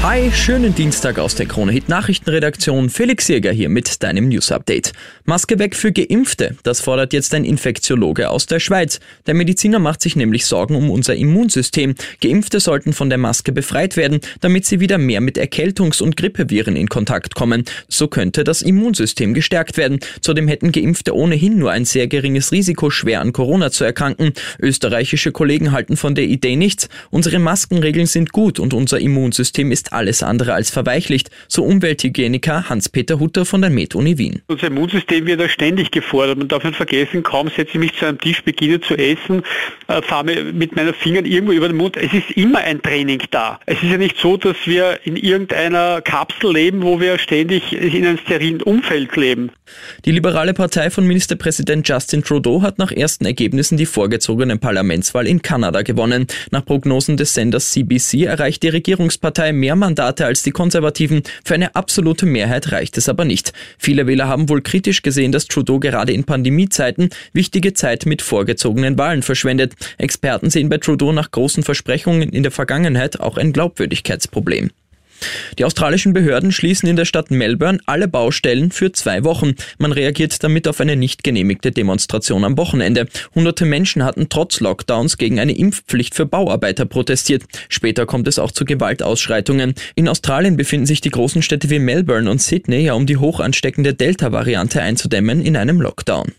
Hi, schönen Dienstag aus der Krone Hit Nachrichtenredaktion. Felix Jäger hier mit deinem News Update. Maske weg für Geimpfte. Das fordert jetzt ein Infektiologe aus der Schweiz. Der Mediziner macht sich nämlich Sorgen um unser Immunsystem. Geimpfte sollten von der Maske befreit werden, damit sie wieder mehr mit Erkältungs- und Grippeviren in Kontakt kommen. So könnte das Immunsystem gestärkt werden. Zudem hätten Geimpfte ohnehin nur ein sehr geringes Risiko, schwer an Corona zu erkranken. Österreichische Kollegen halten von der Idee nichts. Unsere Maskenregeln sind gut und unser Immunsystem ist alles andere als verweichlicht, so Umwelthygieniker Hans-Peter Hutter von der Med-Uni Wien. Unser Immunsystem wird da ständig gefordert. Man darf nicht vergessen, kaum setze ich mich zu einem Tisch, beginne zu essen, äh, fahre mit meinen Fingern irgendwo über den Mund. Es ist immer ein Training da. Es ist ja nicht so, dass wir in irgendeiner Kapsel leben, wo wir ständig in einem sterilen Umfeld leben. Die liberale Partei von Ministerpräsident Justin Trudeau hat nach ersten Ergebnissen die vorgezogene Parlamentswahl in Kanada gewonnen. Nach Prognosen des Senders CBC erreicht die Regierungspartei mehr Mandate als die Konservativen. Für eine absolute Mehrheit reicht es aber nicht. Viele Wähler haben wohl kritisch gesehen, dass Trudeau gerade in Pandemiezeiten wichtige Zeit mit vorgezogenen Wahlen verschwendet. Experten sehen bei Trudeau nach großen Versprechungen in der Vergangenheit auch ein Glaubwürdigkeitsproblem. Die australischen Behörden schließen in der Stadt Melbourne alle Baustellen für zwei Wochen. Man reagiert damit auf eine nicht genehmigte Demonstration am Wochenende. Hunderte Menschen hatten trotz Lockdowns gegen eine Impfpflicht für Bauarbeiter protestiert. Später kommt es auch zu Gewaltausschreitungen. In Australien befinden sich die großen Städte wie Melbourne und Sydney ja um die hoch ansteckende Delta-Variante einzudämmen in einem Lockdown.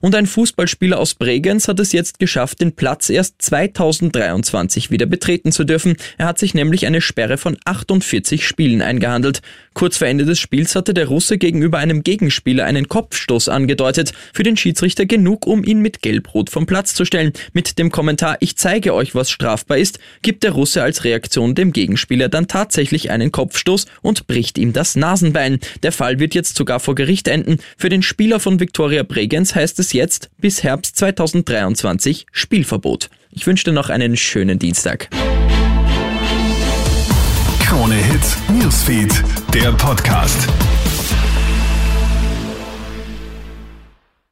Und ein Fußballspieler aus Bregenz hat es jetzt geschafft, den Platz erst 2023 wieder betreten zu dürfen. Er hat sich nämlich eine Sperre von 48 Spielen eingehandelt. Kurz vor Ende des Spiels hatte der Russe gegenüber einem Gegenspieler einen Kopfstoß angedeutet. Für den Schiedsrichter genug, um ihn mit Gelbrot vom Platz zu stellen. Mit dem Kommentar, ich zeige euch, was strafbar ist, gibt der Russe als Reaktion dem Gegenspieler dann tatsächlich einen Kopfstoß und bricht ihm das Nasenbein. Der Fall wird jetzt sogar vor Gericht enden. Für den Spieler von Viktoria Bregenz heißt heißt es jetzt bis Herbst 2023 Spielverbot. Ich wünsche dir noch einen schönen Dienstag. Krone Hits, Newsfeed, der Podcast.